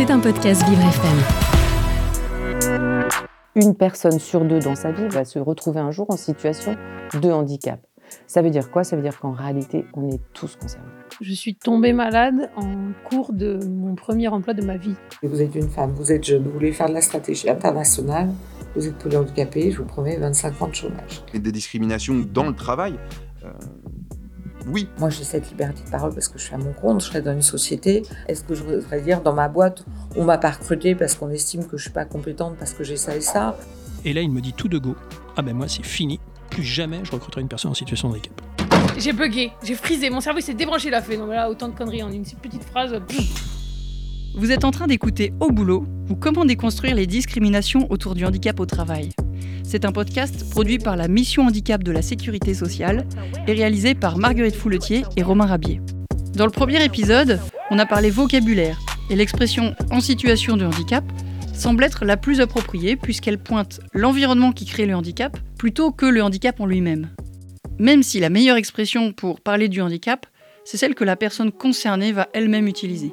C'est un podcast Vivre FM. Une personne sur deux dans sa vie va se retrouver un jour en situation de handicap. Ça veut dire quoi? Ça veut dire qu'en réalité, on est tous concernés. Je suis tombée malade en cours de mon premier emploi de ma vie. Vous êtes une femme, vous êtes jeune, vous voulez faire de la stratégie internationale, vous êtes polyhandicapé, je vous promets 25 ans de chômage. Et des discriminations dans le travail, euh, oui. Moi, j'ai cette liberté de parole parce que je suis à mon compte, je serai dans une société. Est-ce que je voudrais dire dans ma boîte, on m'a pas recruté parce qu'on estime que je suis pas compétente parce que j'ai ça et ça? Et là, il me dit tout de go Ah ben moi, c'est fini. Plus jamais je recruterai une personne en situation de handicap. J'ai bugué, j'ai frisé, mon cerveau s'est débranché, il a fait. Non, mais là, autant de conneries en une petite phrase. Vous êtes en train d'écouter Au boulot ou comment déconstruire les discriminations autour du handicap au travail. C'est un podcast produit par la Mission Handicap de la Sécurité sociale et réalisé par Marguerite Fouletier et Romain Rabier. Dans le premier épisode, on a parlé vocabulaire et l'expression en situation de handicap semble être la plus appropriée puisqu'elle pointe l'environnement qui crée le handicap plutôt que le handicap en lui-même. Même si la meilleure expression pour parler du handicap, c'est celle que la personne concernée va elle-même utiliser.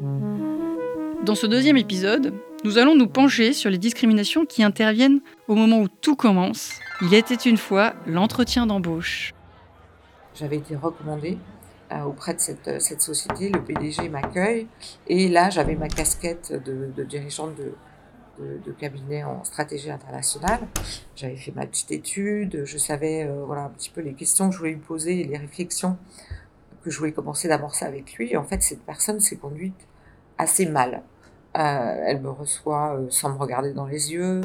Dans ce deuxième épisode, nous allons nous pencher sur les discriminations qui interviennent au moment où tout commence. Il était une fois l'entretien d'embauche. J'avais été recommandée euh, auprès de cette, cette, société, le PDG m'accueille, et là j'avais ma casquette de, dirigeante de, cabinet en stratégie internationale. J'avais fait ma petite étude, je savais euh, voilà un petit peu les questions que je voulais lui poser et les réflexions que je voulais commencer d'amorcer avec lui. En fait, cette personne s'est conduite assez mal. Euh, elle me reçoit euh, sans me regarder dans les yeux.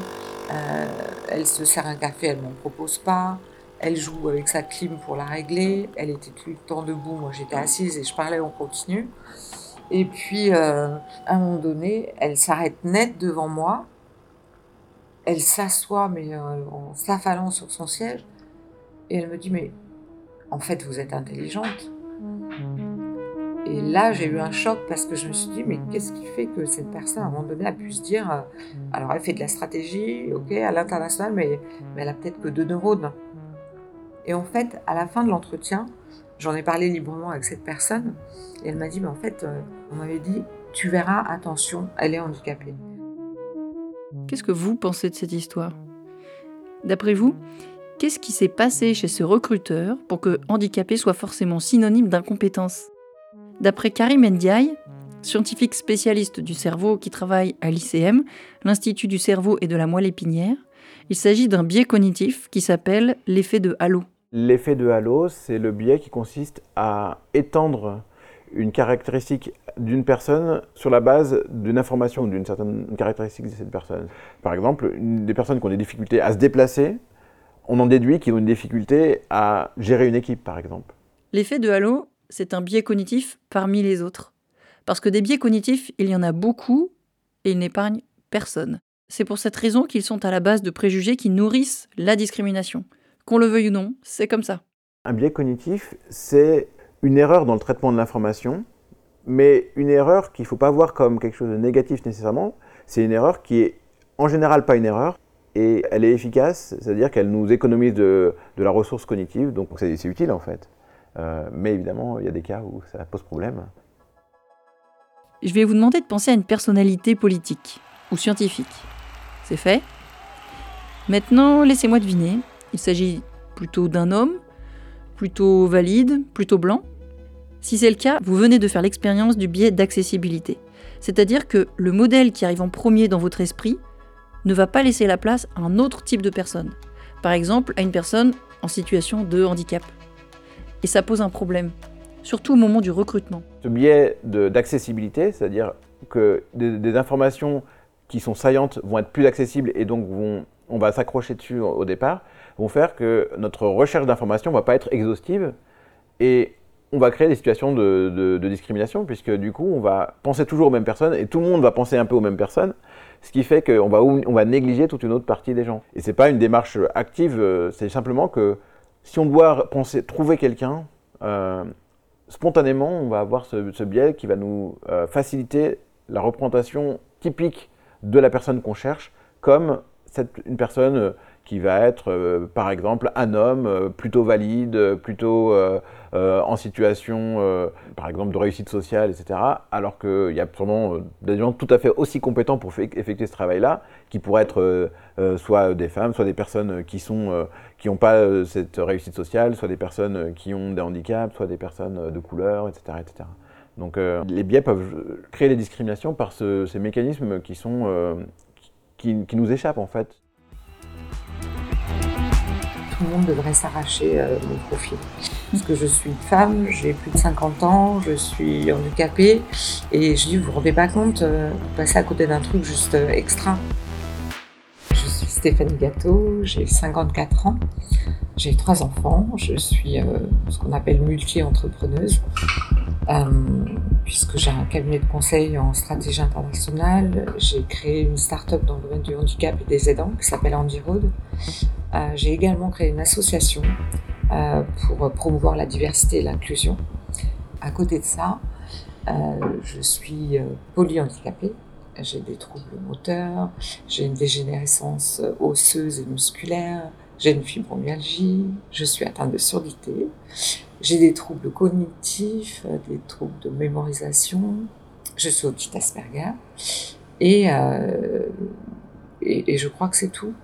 Euh, elle se sert un café, elle m'en propose pas. Elle joue avec sa clim pour la régler. Elle était tout le temps debout, moi j'étais assise et je parlais en continu. Et puis, à un moment donné, elle s'arrête net devant moi. Elle s'assoit, mais en s'affalant sur son siège. Et elle me dit, mais en fait, vous êtes intelligente. Et là, j'ai eu un choc parce que je me suis dit, mais qu'est-ce qui fait que cette personne, à un moment donné, a pu se dire, euh, alors elle fait de la stratégie, ok, à l'international, mais, mais elle a peut-être que deux neurones. Et en fait, à la fin de l'entretien, j'en ai parlé librement avec cette personne, et elle m'a dit, mais en fait, euh, on m'avait dit, tu verras, attention, elle est handicapée. Qu'est-ce que vous pensez de cette histoire? D'après vous, qu'est-ce qui s'est passé chez ce recruteur pour que handicapé soit forcément synonyme d'incompétence? D'après Karim Ndiaye, scientifique spécialiste du cerveau qui travaille à l'ICM, l'Institut du cerveau et de la moelle épinière, il s'agit d'un biais cognitif qui s'appelle l'effet de halo. L'effet de halo, c'est le biais qui consiste à étendre une caractéristique d'une personne sur la base d'une information ou d'une certaine caractéristique de cette personne. Par exemple, une des personnes qui ont des difficultés à se déplacer, on en déduit qu'ils ont une difficulté à gérer une équipe, par exemple. L'effet de halo, c'est un biais cognitif parmi les autres. Parce que des biais cognitifs, il y en a beaucoup et ils n'épargnent personne. C'est pour cette raison qu'ils sont à la base de préjugés qui nourrissent la discrimination. Qu'on le veuille ou non, c'est comme ça. Un biais cognitif, c'est une erreur dans le traitement de l'information, mais une erreur qu'il ne faut pas voir comme quelque chose de négatif nécessairement. C'est une erreur qui est en général pas une erreur, et elle est efficace, c'est-à-dire qu'elle nous économise de, de, la ressource cognitive, donc c'est utile en fait. Euh, mais évidemment, il y a des cas où ça pose problème. Je vais vous demander de penser à une personnalité politique ou scientifique. C'est fait Maintenant, laissez-moi deviner. Il s'agit plutôt d'un homme, plutôt valide, plutôt blanc Si c'est le cas, vous venez de faire l'expérience du biais d'accessibilité. C'est-à-dire que le modèle qui arrive en premier dans votre esprit ne va pas laisser la place à un autre type de personne. Par exemple, à une personne en situation de handicap. Et ça pose un problème, surtout au moment du recrutement. Ce biais d'accessibilité, c'est-à-dire que des, informations qui sont saillantes vont être plus accessibles et donc on va s'accrocher dessus au départ, vont faire que notre recherche d'informations ne va pas être exhaustive et on va créer des situations de, discrimination puisque du coup on va penser toujours aux mêmes personnes et tout le monde va penser un peu aux mêmes personnes, ce qui fait qu'on va, va négliger toute une autre partie des gens. Et c'est pas une démarche active, c'est simplement que si on doit trouver quelqu'un, euh, spontanément, on va avoir ce, biais qui va nous euh, faciliter la représentation typique de la personne qu'on cherche comme une personne qui va être, euh, par exemple, un homme euh, plutôt valide, plutôt euh, en situation, par exemple, de réussite sociale, etc. Alors qu'il y a sûrement des gens tout à fait aussi compétents pour effectuer ce travail-là, qui pourraient être soit des femmes, soit des personnes qui sont qui n'ont pas cette réussite sociale, soit des personnes qui ont des handicaps, soit des personnes de couleur, etc. etc. Donc les biais peuvent créer des discriminations par ces mécanismes qui, sont, qui, qui nous échappent en fait devrait s'arracher euh, mon profil. Parce que je suis une femme, j'ai plus de 50 ans, je suis handicapée, et je dis, vous vous rendez pas compte, euh, vous passez à côté d'un truc juste euh, extra. Stéphanie Gâteau, j'ai 54 ans, j'ai trois enfants, je suis ce qu'on appelle multi-entrepreneuse, puisque j'ai un cabinet de conseil en stratégie internationale, j'ai créé une start-up dans le domaine du handicap et des aidants qui s'appelle Road. Euh, j'ai également créé une association euh, pour promouvoir la diversité et l'inclusion. À côté de ça, euh, je suis polyhandicapée. J'ai des troubles moteurs, j'ai une dégénérescence osseuse et musculaire, j'ai une fibromyalgie, je suis atteinte de surdité, j'ai des troubles cognitifs, des troubles de mémorisation, je suis autiste Asperger, et, et je crois que c'est tout.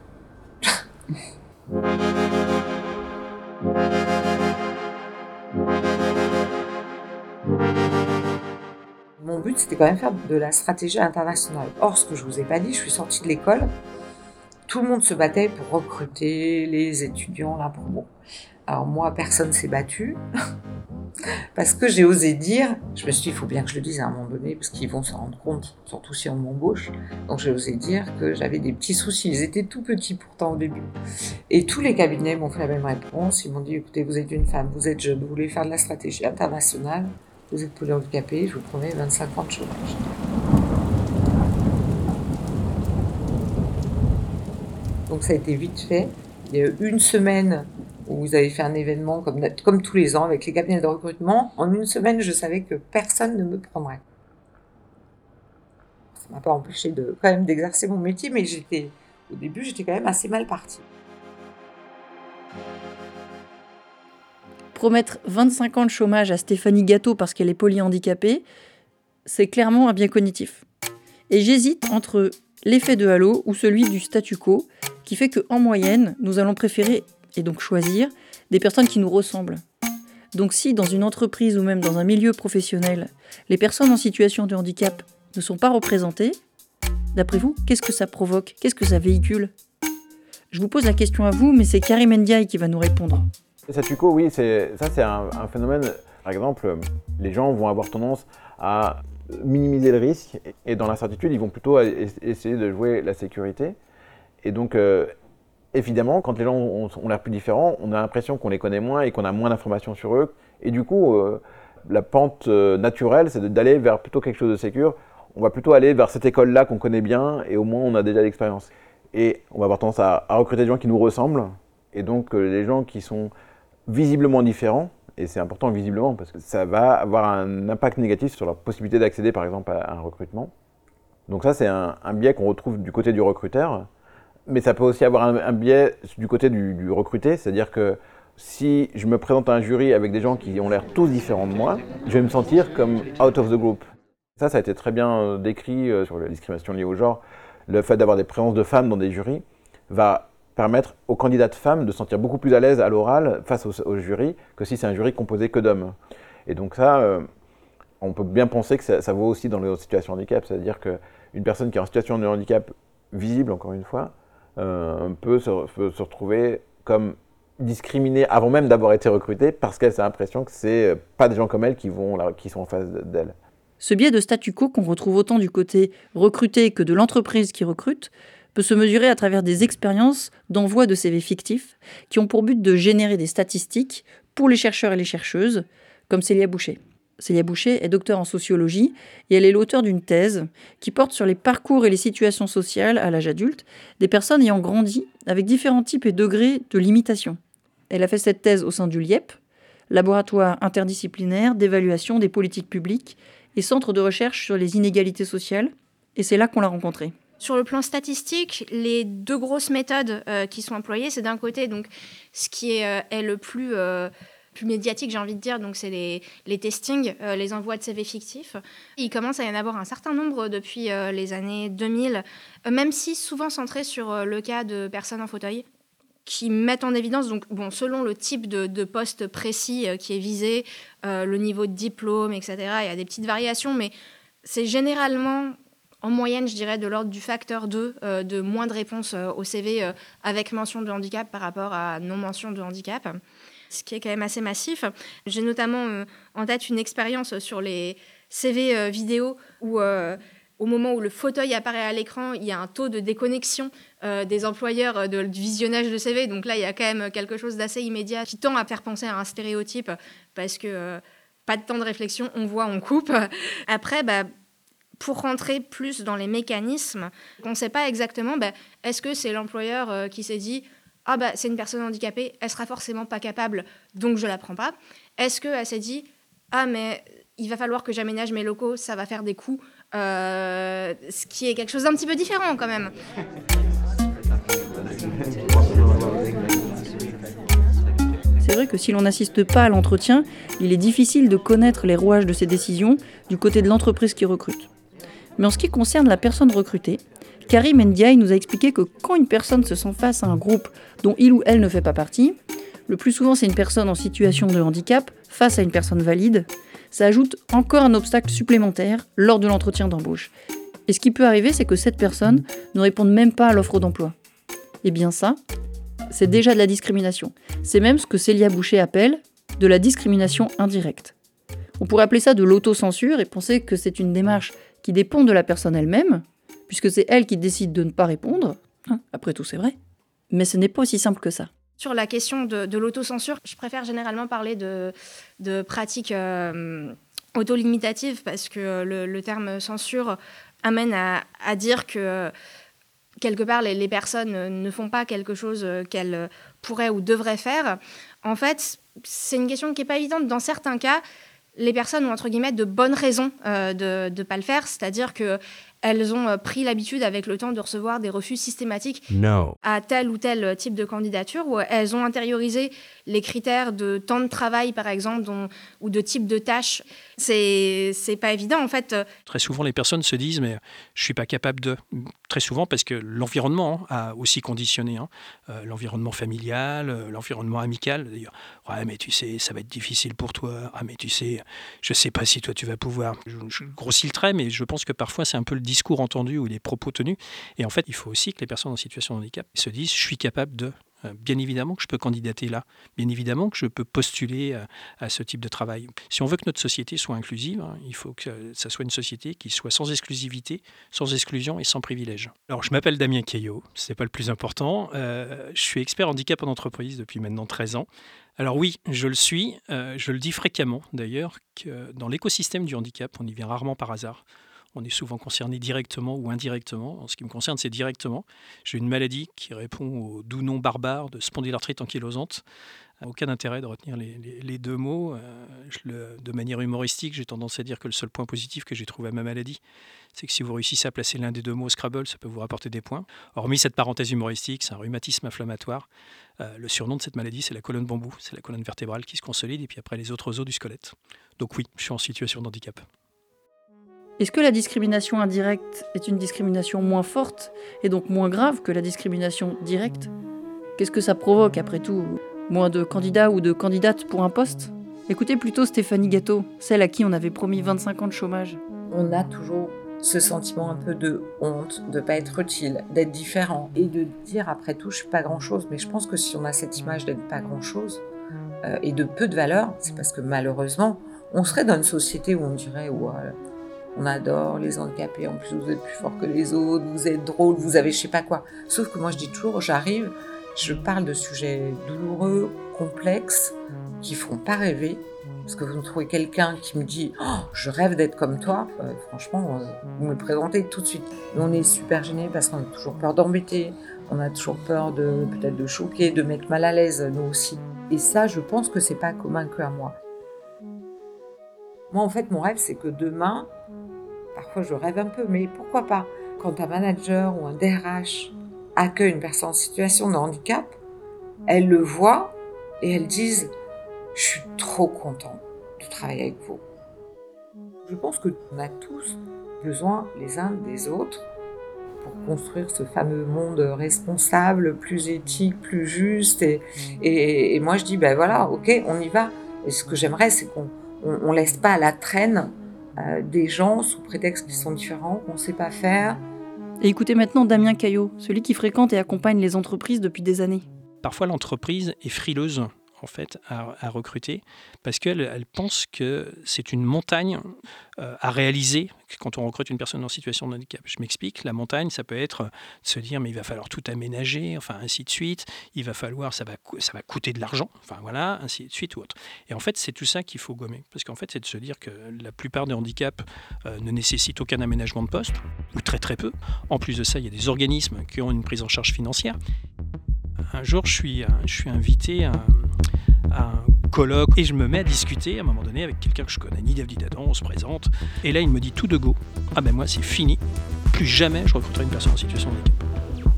Mon but, c'était quand même faire de la stratégie internationale. Or, ce que je vous ai pas dit, je suis sortie de l'école. Tout le monde se battait pour recruter les étudiants, la promo. Alors moi, personne s'est battu. parce que j'ai osé dire, je me suis dit, il faut bien que je le dise à un moment donné, parce qu'ils vont se rendre compte, surtout si on m'embauche. Donc j'ai osé dire que j'avais des petits soucis. Ils étaient tout petits pourtant au début. Et tous les cabinets m'ont fait la même réponse. Ils m'ont dit, écoutez, vous êtes une femme, vous êtes jeune, vous voulez faire de la stratégie internationale, vous êtes polyhandicapé, je vous promets 25 ans de chômage. Donc ça a été vite fait. Il y a eu une semaine où vous avez fait un événement comme, tous les ans avec les cabinets de recrutement. En une semaine, je savais que personne ne me prendrait. Ça m'a pas empêché de quand même d'exercer mon métier, mais au début, j'étais quand même assez mal partie. Promettre 25 ans de chômage à Stéphanie Gâteau parce qu'elle est polyhandicapée, c'est clairement un bien cognitif. Et j'hésite entre l'effet de halo ou celui du statu quo, qui fait qu'en moyenne, nous allons préférer et donc choisir des personnes qui nous ressemblent. Donc si dans une entreprise ou même dans un milieu professionnel, les personnes en situation de handicap ne sont pas représentées, d'après vous, qu'est-ce que ça provoque? Qu'est-ce que ça véhicule? Je vous pose la question à vous, mais c'est Karim Ndiaye qui va nous répondre. Satuko, oui, ça c'est un, phénomène. Par exemple, les gens vont avoir tendance à minimiser le risque et dans l'incertitude, ils vont plutôt essayer de jouer la sécurité. Et donc, euh, évidemment, quand les gens ont, l'air plus différents, on a l'impression qu'on les connaît moins et qu'on a moins d'informations sur eux. Et du coup, euh, la pente euh, naturelle, c'est d'aller vers plutôt quelque chose de sécure. On va plutôt aller vers cette école-là qu'on connaît bien et au moins on a déjà l'expérience. Et on va avoir tendance à, recruter des gens qui nous ressemblent. Et donc, les gens qui sont visiblement différents, et c'est important visiblement parce que ça va avoir un impact négatif sur leur possibilité d'accéder par exemple à un recrutement. Donc ça, c'est un, biais qu'on retrouve du côté du recruteur. Mais ça peut aussi avoir un, biais du côté du, recruté, c'est-à-dire que si je me présente à un jury avec des gens qui ont l'air tous différents de moi, je vais me sentir comme out of the group. Ça, ça a été très bien euh, décrit euh, sur la discrimination liée au genre. Le fait d'avoir des présences de femmes dans des jurys va permettre aux candidates femmes de se sentir beaucoup plus à l'aise à l'oral face au, jury que si c'est un jury composé que d'hommes. Et donc ça, euh, on peut bien penser que ça, vaut aussi dans les situations de handicap, c'est-à-dire qu'une personne qui est en situation de handicap visible, encore une fois, euh, peut, se, retrouver comme discriminée avant même d'avoir été recrutée parce qu'elle a l'impression que c'est euh, pas des gens comme elle qui, vont, qui sont en face d'elle. Ce biais de statu quo qu'on retrouve autant du côté recruté que de l'entreprise qui recrute peut se mesurer à travers des expériences d'envoi de CV fictifs qui ont pour but de générer des statistiques pour les chercheurs et les chercheuses, comme Célia Boucher. Célia Boucher est docteur en sociologie et elle est l'auteur d'une thèse qui porte sur les parcours et les situations sociales à l'âge adulte des personnes ayant grandi avec différents types et degrés de limitation. Elle a fait cette thèse au sein du LIEP, laboratoire interdisciplinaire d'évaluation des politiques publiques et centre de recherche sur les inégalités sociales, et c'est là qu'on l'a rencontrée. Sur le plan statistique, les deux grosses méthodes euh, qui sont employées, c'est d'un côté donc ce qui est, euh, le plus plus médiatique, j'ai envie de dire. Donc, c'est les, testings, les envois de CV fictifs. Il commence à y en avoir un certain nombre depuis les années 2000, même si souvent centré sur le cas de personnes en fauteuil qui mettent en évidence, donc, bon, selon le type de poste précis qui est visé, le niveau de diplôme, etc., il y a des petites variations, mais c'est généralement en moyenne, je dirais, de l'ordre du facteur 2 euh, de moins de réponses euh, au CV euh, avec mention de handicap par rapport à non mention de handicap, ce qui est quand même assez massif. J'ai notamment en tête une expérience sur les CV vidéo où au moment où le fauteuil apparaît à l'écran, il y a un taux de déconnexion des employeurs de, du visionnage de CV. Donc là, il y a quand même quelque chose d'assez immédiat qui tend à faire penser à un stéréotype parce que pas de temps de réflexion, on voit, on coupe. Après, bah, pour rentrer plus dans les mécanismes, on ne sait pas exactement, bah, est-ce que c'est l'employeur euh, qui s'est dit ah bah c'est une personne handicapée, elle sera forcément pas capable, donc je la prends pas. Est-ce qu'elle s'est dit ah mais il va falloir que j'aménage mes locaux, ça va faire des coûts, euh, ce qui est quelque chose d'un petit peu différent quand même. C'est vrai que si l'on n'assiste pas à l'entretien, il est difficile de connaître les rouages de ces décisions du côté de l'entreprise qui recrute. Mais en ce qui concerne la personne recrutée, Karim Ndiaye nous a expliqué que quand une personne se sent face à un groupe dont il ou elle ne fait pas partie, le plus souvent c'est une personne en situation de handicap face à une personne valide, ça ajoute encore un obstacle supplémentaire lors de l'entretien d'embauche. Et ce qui peut arriver, c'est que cette personne ne réponde même pas à l'offre d'emploi. Eh bien ça, c'est déjà de la discrimination. C'est même ce que Célia Boucher appelle de la discrimination indirecte. On pourrait appeler ça de l'autocensure et penser que c'est une démarche qui dépend de la personne elle-même, puisque c'est elle qui décide de ne pas répondre. Hein, après tout, c'est vrai. Mais ce n'est pas aussi simple que ça. Sur la question de, l'autocensure, je préfère généralement parler de, pratiques euh, autolimitatives parce que le, terme censure amène à, dire que quelque part les, personnes ne font pas quelque chose qu'elles pourraient ou devraient faire. En fait, c'est une question qui n'est pas évidente. Dans certains cas, les personnes ont entre guillemets de bonnes raisons euh, de ne pas le faire, c'est-à-dire que elles ont euh, pris l'habitude avec le temps de recevoir des refus systématiques à tel ou tel type de candidature, ou elles ont intériorisé les critères de temps de travail, par exemple, ou de type de tâche. C'est, c'est pas évident, en fait. Très souvent, les personnes se disent, mais je suis pas capable de. Très souvent, parce que l'environnement hein, a aussi conditionné. Hein. Euh, l'environnement familial, euh, l'environnement amical. D'ailleurs, ouais, mais tu sais, ça va être difficile pour toi. Ah, mais tu sais, je sais pas si toi tu vas pouvoir. Je, je grossis le trait, mais je pense que parfois c'est un peu le discours entendu ou les propos tenus. Et en fait, il faut aussi que les personnes en situation de handicap se disent je suis capable de. Euh, bien évidemment que je peux candidater là, bien évidemment que je peux postuler euh, à, ce type de travail. Si on veut que notre société soit inclusive, hein, il faut que ça soit une société qui soit sans exclusivité, sans exclusion et sans privilège. Alors, je m'appelle Damien Caillot, ce n'est pas le plus important. Euh, je suis expert handicap en entreprise depuis maintenant 13 ans. Alors oui, je le suis, je le dis fréquemment d'ailleurs, que dans l'écosystème du handicap, on y vient rarement par hasard. On est souvent concerné directement ou indirectement. En ce qui me concerne, c'est directement. J'ai une maladie qui répond au doux nom barbare de spondylarthrite ankylosante. Aucun intérêt de retenir les, deux mots. Euh, de manière humoristique, j'ai tendance à dire que le seul point positif que j'ai trouvé à ma maladie, c'est que si vous réussissez à placer l'un des deux mots au Scrabble, ça peut vous rapporter des points. Hormis cette parenthèse humoristique, c'est un rhumatisme inflammatoire. Euh, le surnom de cette maladie, c'est la colonne bambou. C'est la colonne vertébrale qui se consolide et puis après les autres os du squelette. Donc oui, je suis en situation de handicap. Est-ce que la discrimination indirecte est une discrimination moins forte et donc moins grave que la discrimination directe? Qu'est-ce que ça provoque après tout? Moins de candidats ou de candidates pour un poste? Écoutez plutôt Stéphanie Gâteau, celle à qui on avait promis 25 ans de chômage. On a toujours ce sentiment un peu de honte, de pas être utile, d'être différent et de dire après tout je suis pas grand chose. Mais je pense que si on a cette image d'être pas grand chose euh, et de peu de valeur, c'est parce que malheureusement on serait dans une société où on dirait on adore les handicapés, en plus vous êtes plus fort que les autres, vous êtes drôle, vous avez je sais pas quoi. Sauf que moi je dis toujours, j'arrive, je parle de sujets douloureux, complexes, qui font pas rêver. Parce que vous me trouvez quelqu'un qui me dit oh, je rêve d'être comme toi, euh, franchement, vous me présentez tout de suite. On est super gênés parce qu'on a toujours peur d'embêter, on a toujours peur de peut-être de choquer, de mettre mal à l'aise, nous aussi. Et ça, je pense que c'est pas commun que à moi. Moi, en fait, mon rêve, c'est que demain, parfois je rêve un peu, mais pourquoi pas quand un manager ou un DRH accueille une personne en situation de handicap, elles le voient et elles disent Je suis trop content de travailler avec vous. Je pense qu'on a tous besoin les uns des autres pour construire ce fameux monde responsable, plus éthique, plus juste. Et, moi, je dis, ben voilà, ok, on y va. Et ce que j'aimerais, c'est qu'on on, laisse pas à la traîne euh, des gens sous prétexte qu'ils sont différents, qu'on ne sait pas faire. Et écoutez maintenant Damien Caillot, celui qui fréquente et accompagne les entreprises depuis des années. Parfois, l'entreprise est frileuse en fait à, recruter parce qu'elle elle pense que c'est une montagne euh, à réaliser quand on recrute une personne en situation de handicap. Je m'explique, la montagne, ça peut être se dire mais il va falloir tout aménager, enfin ainsi de suite, il va falloir, ça va, ça va coûter de l'argent, enfin voilà, ainsi de suite ou autre. Et en fait, c'est tout ça qu'il faut gommer parce qu'en fait, c'est de se dire que la plupart des handicaps euh, ne nécessitent aucun aménagement de poste ou très très peu. En plus de ça, il y a des organismes qui ont une prise en charge financière un jour, je suis, je suis invité à, un colloque et je me mets à discuter à un moment donné avec quelqu'un que je connais, ni David Adam, on se présente. Et là, il me dit tout de go Ah ben moi, c'est fini. Plus jamais je recruterai une personne en situation de. Bon,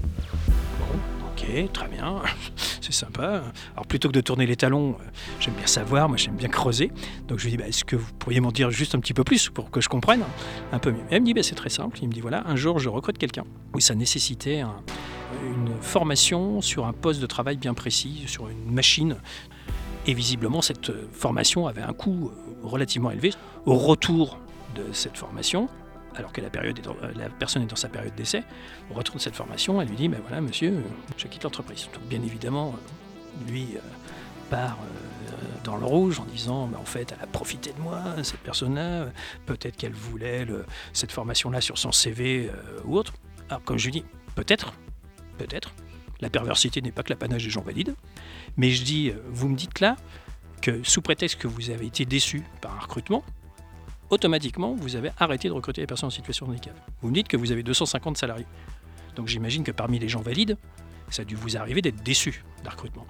ok, très bien, c'est sympa. Alors plutôt que de tourner les talons, euh, j'aime bien savoir, moi j'aime bien creuser. Donc je lui dis bah, Est-ce que vous pourriez m'en dire juste un petit peu plus pour que je comprenne un peu mieux? Et elle me dit bah, C'est très simple. Il me dit Voilà, un jour je recrute quelqu'un. Oui, ça nécessitait un une formation sur un poste de travail bien précis, sur une machine. Et visiblement, cette formation avait un coût euh, relativement élevé. Au retour de cette formation, alors que la, la personne est dans sa période d'essai, au retour de cette formation, elle lui dit, ben voilà monsieur, je quitte l'entreprise. Donc bien évidemment, lui euh, part euh, dans le rouge en disant, ben, en fait, elle a profité de moi, cette personne-là, peut-être qu'elle voulait cette formation-là sur son CV ou autre. Alors comme je lui dis, peut-être, peut-être. La perversité n'est pas que l'apanage des gens valides. Mais je dis, euh, vous me dites là que sous prétexte que vous avez été déçu par un recrutement, automatiquement, vous avez arrêté de recruter les personnes en situation de handicap. Vous me dites que vous avez 250 salariés. Donc j'imagine que parmi les gens valides, ça a dû vous arriver d'être déçu d'un recrutement.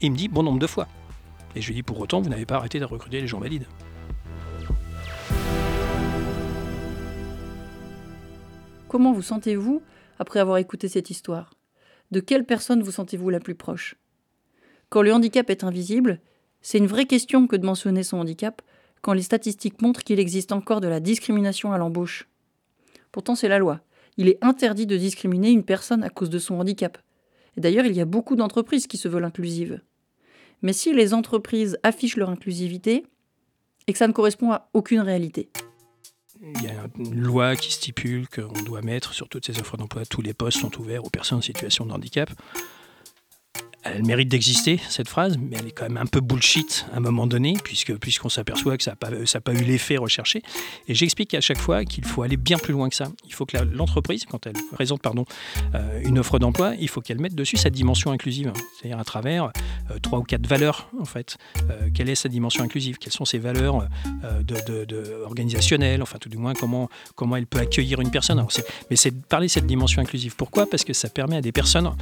il me dit bon nombre de fois. Et je lui dis pour autant, vous n'avez pas arrêté de recruter les gens valides. Comment vous sentez-vous après avoir écouté cette histoire? De quelle personne vous sentez-vous la plus proche? Quand le handicap est invisible, c'est une vraie question que de mentionner son handicap quand les statistiques montrent qu'il existe encore de la discrimination à l'embauche. Pourtant, c'est la loi. Il est interdit de discriminer une personne à cause de son handicap. Et d'ailleurs, il y a beaucoup d'entreprises qui se veulent inclusives. Mais si les entreprises affichent leur inclusivité, et que ça ne correspond à aucune réalité. Il y a une loi qui stipule qu'on doit mettre sur toutes ces offres d'emploi, tous les postes sont ouverts aux personnes en situation de handicap elle mérite d'exister, cette phrase, mais elle est quand même un peu bullshit à un moment donné, puisque, puisqu'on s'aperçoit que ça n'a pas, eu l'effet recherché. Et j'explique à chaque fois qu'il faut aller bien plus loin que ça. Il faut que l'entreprise, quand elle présente pardon, euh, une offre d'emploi, il faut qu'elle mette dessus sa dimension inclusive, c'est-à-dire à travers euh, trois ou quatre valeurs, en fait. Euh, quelle est sa dimension inclusive? Quelles sont ses valeurs organisationnelles? Enfin, tout du moins, comment, comment elle peut accueillir une personne? Mais c'est parler de cette dimension inclusive. Pourquoi? Parce que ça permet à des personnes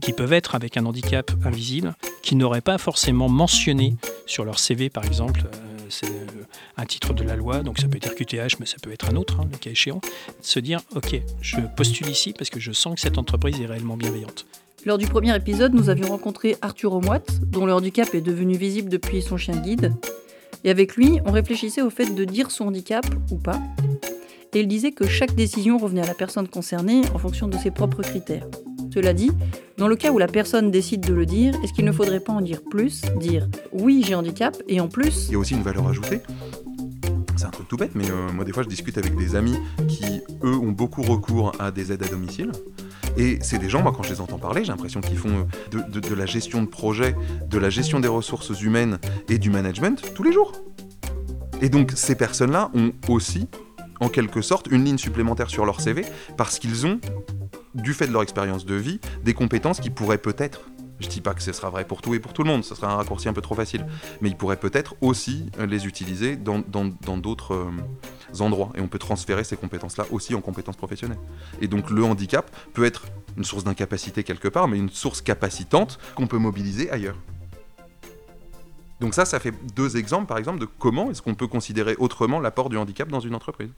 qui peuvent être avec un handicap invisible qui n'auraient pas forcément mentionné sur leur CV, par exemple, euh, c'est euh, un titre de la loi, donc ça peut être QTH, mais ça peut être un autre, hein, le cas échéant, se dire, OK, je postule ici parce que je sens que cette entreprise est réellement bienveillante. Lors du premier épisode, nous avions rencontré Arthur Omoit, dont le handicap est devenu visible depuis son chien guide. Et avec lui, on réfléchissait au fait de dire son handicap ou pas. Et il disait que chaque décision revenait à la personne concernée en fonction de ses propres critères. Cela dit, dans le cas où la personne décide de le dire, est-ce qu'il ne faudrait pas en dire plus Dire oui, j'ai handicap, et en plus... Il y a aussi une valeur ajoutée. C'est un truc tout bête, mais euh, moi des fois je discute avec des amis qui, eux, ont beaucoup recours à des aides à domicile. Et c'est des gens, moi quand je les entends parler, j'ai l'impression qu'ils font de, de, la gestion de projet, de la gestion des ressources humaines et du management tous les jours. Et donc ces personnes-là ont aussi, en quelque sorte, une ligne supplémentaire sur leur CV parce qu'ils ont du fait de leur expérience de vie, des compétences qui pourraient peut-être, je dis pas que ce sera vrai pour tout et pour tout le monde, ce sera un raccourci un peu trop facile, mais ils pourraient peut-être aussi euh, les utiliser dans d'autres euh, endroits. Et on peut transférer ces compétences-là aussi en compétences professionnelles. Et donc le handicap peut être une source d'incapacité quelque part, mais une source capacitante qu'on peut mobiliser ailleurs. Donc ça, ça fait deux exemples, par exemple, de comment est-ce qu'on peut considérer autrement l'apport du handicap dans une entreprise.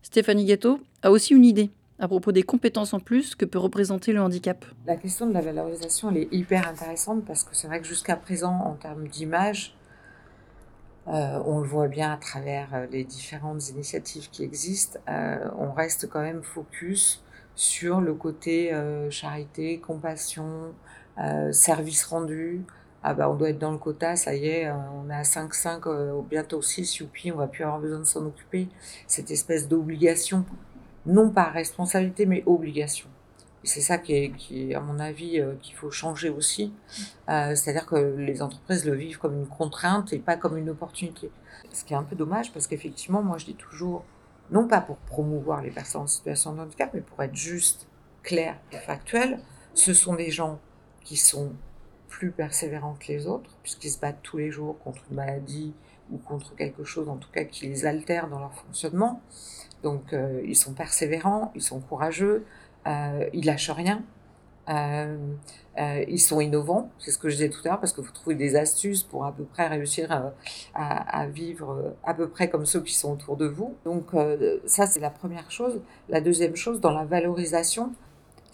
Stéphanie Ghetto a aussi une idée à propos des compétences en plus que peut représenter le handicap. La question de la valorisation, elle est hyper intéressante parce que c'est vrai que jusqu'à présent, en termes d'image, euh, on le voit bien à travers euh, les différentes initiatives qui existent, euh, on reste quand même focus sur le côté charité, compassion, service rendu. Ah bah on doit être dans le quota, ça y est, on est à 5-5, bientôt 6, youpi, on va plus avoir besoin de s'en occuper. Cette espèce d'obligation, non pas responsabilité, mais obligation c'est ça qui est, à mon avis, euh, qu'il faut changer aussi. Euh, c'est-à-dire que les entreprises le vivent comme une contrainte et pas comme une opportunité. Ce qui est un peu dommage parce qu'effectivement, moi je dis toujours, non pas pour promouvoir les personnes en situation de handicap, mais pour être juste, clair et factuel, ce sont des gens qui sont plus persévérants que les autres, puisqu'ils se battent tous les jours contre une maladie ou contre quelque chose, en tout cas, qui les altère dans leur fonctionnement. Donc, euh, ils sont persévérants, ils sont courageux, euh, ils lâchent rien. Euh, ils sont innovants, c'est ce que je disais tout à l'heure, parce que vous trouvez des astuces pour à peu près réussir à, vivre à peu près comme ceux qui sont autour de vous. Donc ça, c'est la première chose. La deuxième chose, dans la valorisation,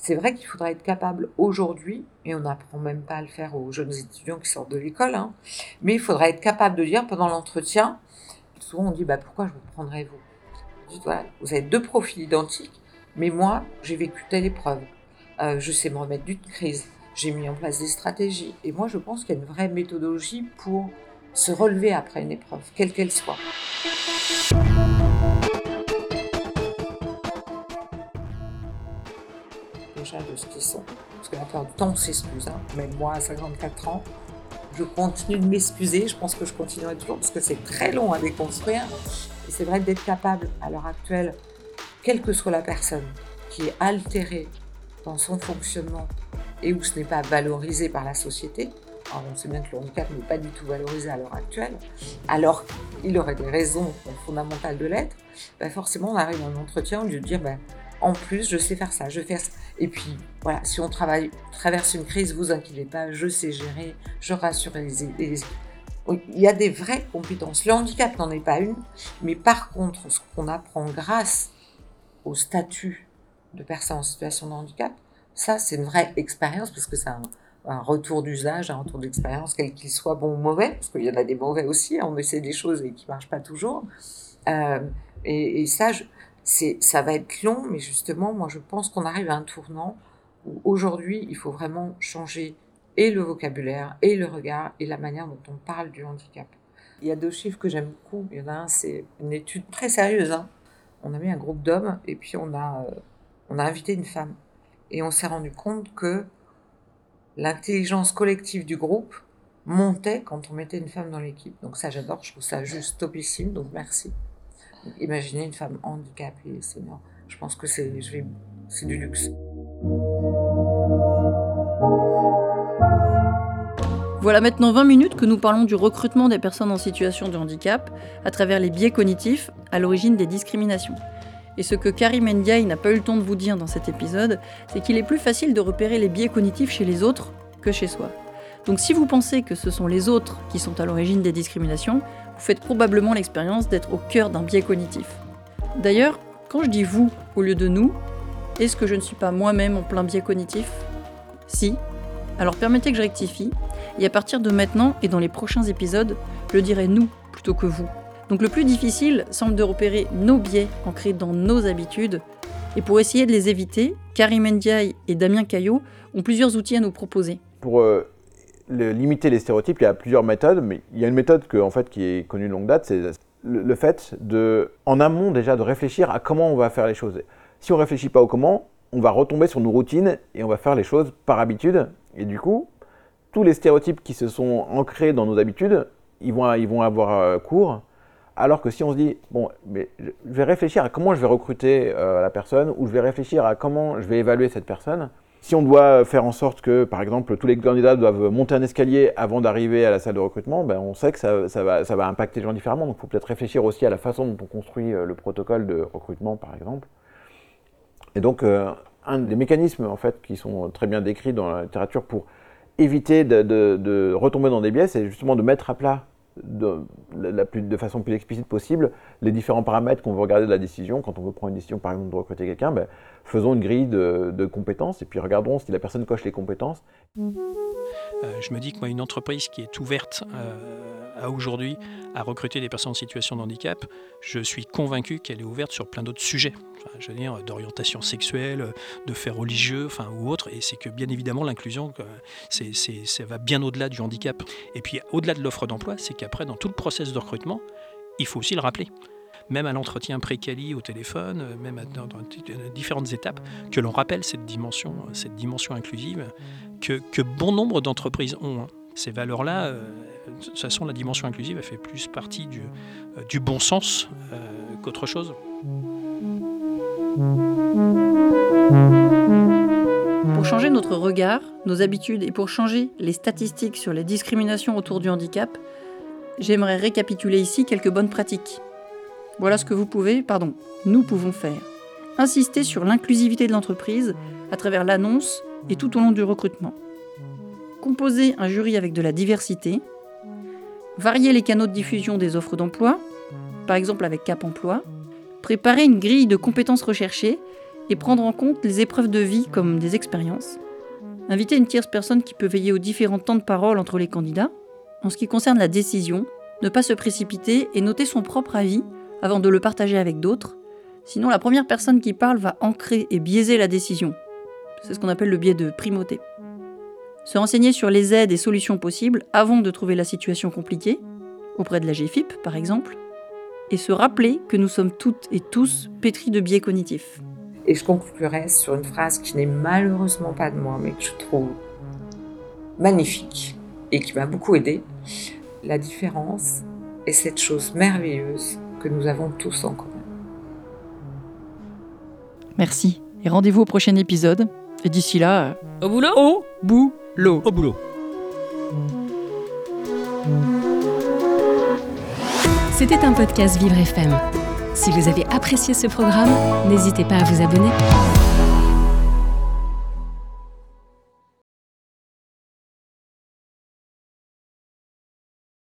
c'est vrai qu'il faudra être capable aujourd'hui, et on n'apprend même pas à le faire aux jeunes étudiants qui sortent de l'école, hein, mais il faudra être capable de dire pendant l'entretien, souvent on dit bah, pourquoi je vous prendrais vous? Vous avez deux profils identiques, mais moi, j'ai vécu telle épreuve. Euh, je sais me remettre d'une crise. J'ai mis en place des stratégies. Et moi, je pense qu'il y a une vraie méthodologie pour se relever après une épreuve, quelle qu'elle soit. De ce qu'ils sont. Parce que la plupart du temps, on s'excuse. Hein. Même moi, à 54 ans, je continue de m'excuser. Je pense que je continuerai toujours parce que c'est très long à déconstruire. Et c'est vrai d'être capable, à l'heure actuelle, quelle que soit la personne qui est altérée dans son fonctionnement et où ce n'est pas valorisé par la société, alors on sait bien que le handicap n'est pas du tout valorisé à l'heure actuelle, alors qu'il aurait des raisons fondamentales de l'être, ben forcément on arrive dans un entretien au lieu de dire ben, en plus je sais faire ça, je fais ça. Et puis voilà, si on travaille, traverse une crise, vous inquiétez pas, je sais gérer, je rassure les, il y a des vraies compétences. Le handicap n'en est pas une, mais par contre, ce qu'on apprend grâce au statut de personne en situation de handicap, ça, c'est une vraie expérience parce que c'est un, retour d'usage, un retour d'expérience, quel qu'il soit bon ou mauvais, parce qu'il y en a des mauvais aussi, hein, on essaie des choses et qui ne marchent pas toujours. Euh, et, ça, ça va être long, mais justement, moi, je pense qu'on arrive à un tournant où aujourd'hui, il faut vraiment changer et le vocabulaire, et le regard, et la manière dont on parle du handicap. Il y a deux chiffres que j'aime beaucoup. Il y en a un, c'est une étude très sérieuse, hein, on a mis un groupe d'hommes et puis on a, euh, on a invité une femme. Et on s'est rendu compte que l'intelligence collective du groupe montait quand on mettait une femme dans l'équipe. Donc ça, j'adore, je trouve ça juste topissime, donc merci. Imaginez une femme handicapée, senior. Je pense que c'est, du luxe. Voilà maintenant 20 minutes que nous parlons du recrutement des personnes en situation de handicap à travers les biais cognitifs à l'origine des discriminations. Et ce que Karim Ndiaye n'a pas eu le temps de vous dire dans cet épisode, c'est qu'il est plus facile de repérer les biais cognitifs chez les autres que chez soi. Donc si vous pensez que ce sont les autres qui sont à l'origine des discriminations, vous faites probablement l'expérience d'être au cœur d'un biais cognitif. D'ailleurs, quand je dis vous au lieu de nous, est-ce que je ne suis pas moi-même en plein biais cognitif? Si. Alors permettez que je rectifie et à partir de maintenant et dans les prochains épisodes, je dirai nous plutôt que vous. Donc le plus difficile semble de repérer nos biais ancrés dans nos habitudes. Et pour essayer de les éviter, Karim Ndiaye et Damien Caillot ont plusieurs outils à nous proposer. Euh, limiter les stéréotypes, il y a plusieurs méthodes, mais il y a une méthode fait, qui est connue de longue date, c'est le, fait de, en amont déjà, de réfléchir à comment on va faire les choses. Si on réfléchit pas au comment, on va retomber sur nos routines et on va faire les choses par habitude. Et du coup, tous les stéréotypes qui se sont ancrés dans nos habitudes, ils vont, ils vont avoir euh, cours. Alors que si on se dit, bon, mais je vais réfléchir à comment je vais recruter euh, la personne, ou je vais réfléchir à comment je vais évaluer cette personne, si on doit faire en sorte que, par exemple, tous les candidats doivent monter un escalier avant d'arriver à la salle de recrutement, ben on sait que ça, va, impacter les gens différemment. Donc il faut peut-être réfléchir aussi à la façon dont on construit euh, le protocole de recrutement, par exemple. Et donc, un des mécanismes, en fait, qui sont très bien décrits dans la littérature pour éviter de, retomber dans des biais, c'est justement de mettre à plat de, la plus, de façon plus explicite possible les différents paramètres qu'on veut regarder de la décision. Quand on veut prendre une décision, par exemple, de recruter quelqu'un, ben, faisons une grille de, compétences et puis regardons si la personne coche les compétences. Euh, je me dis que moi, une entreprise qui est ouverte euh, à aujourd'hui à recruter des personnes en situation de handicap, je suis convaincu qu'elle est ouverte sur plein d'autres sujets. je veux dire, d'orientation sexuelle, de faits religieux, enfin, ou autre. Et c'est que bien évidemment, l'inclusion, c'est, ça va bien au-delà du handicap. Et puis, au-delà de l'offre d'emploi, c'est qu'après, dans tout le process de recrutement, il faut aussi le rappeler même à l'entretien pré-quali au téléphone, même dans, différentes étapes, que l'on rappelle cette dimension, cette dimension inclusive que, bon nombre d'entreprises ont. Hein. Ces valeurs-là, euh, de toute façon, la dimension inclusive, elle fait plus partie du, euh, du bon sens euh, qu'autre chose. Pour changer notre regard, nos habitudes et pour changer les statistiques sur les discriminations autour du handicap, j'aimerais récapituler ici quelques bonnes pratiques. Voilà ce que vous pouvez, pardon, nous pouvons faire. Insister sur l'inclusivité de l'entreprise à travers l'annonce et tout au long du recrutement. Composer un jury avec de la diversité, varier les canaux de diffusion des offres d'emploi, par exemple avec Cap Emploi, préparer une grille de compétences recherchées et prendre en compte les épreuves de vie comme des expériences, inviter une tierce personne qui peut veiller aux différents temps de parole entre les candidats. En ce qui concerne la décision, ne pas se précipiter et noter son propre avis avant de le partager avec d'autres, sinon la première personne qui parle va ancrer et biaiser la décision. C'est ce qu'on appelle le biais de primauté se renseigner sur les aides et solutions possibles avant de trouver la situation compliquée, auprès de la GFIP par exemple, et se rappeler que nous sommes toutes et tous pétris de biais cognitifs. Et je conclurai sur une phrase qui n'est malheureusement pas de moi, mais que je trouve magnifique et qui m'a beaucoup aidé. La différence est cette chose merveilleuse que nous avons tous en commun. Merci et rendez-vous au prochain épisode. Et d'ici là, au boulot? Au bout l'eau. Au boulot. C'était un podcast Vivre FM. Si vous avez apprécié ce programme, n'hésitez pas à vous abonner.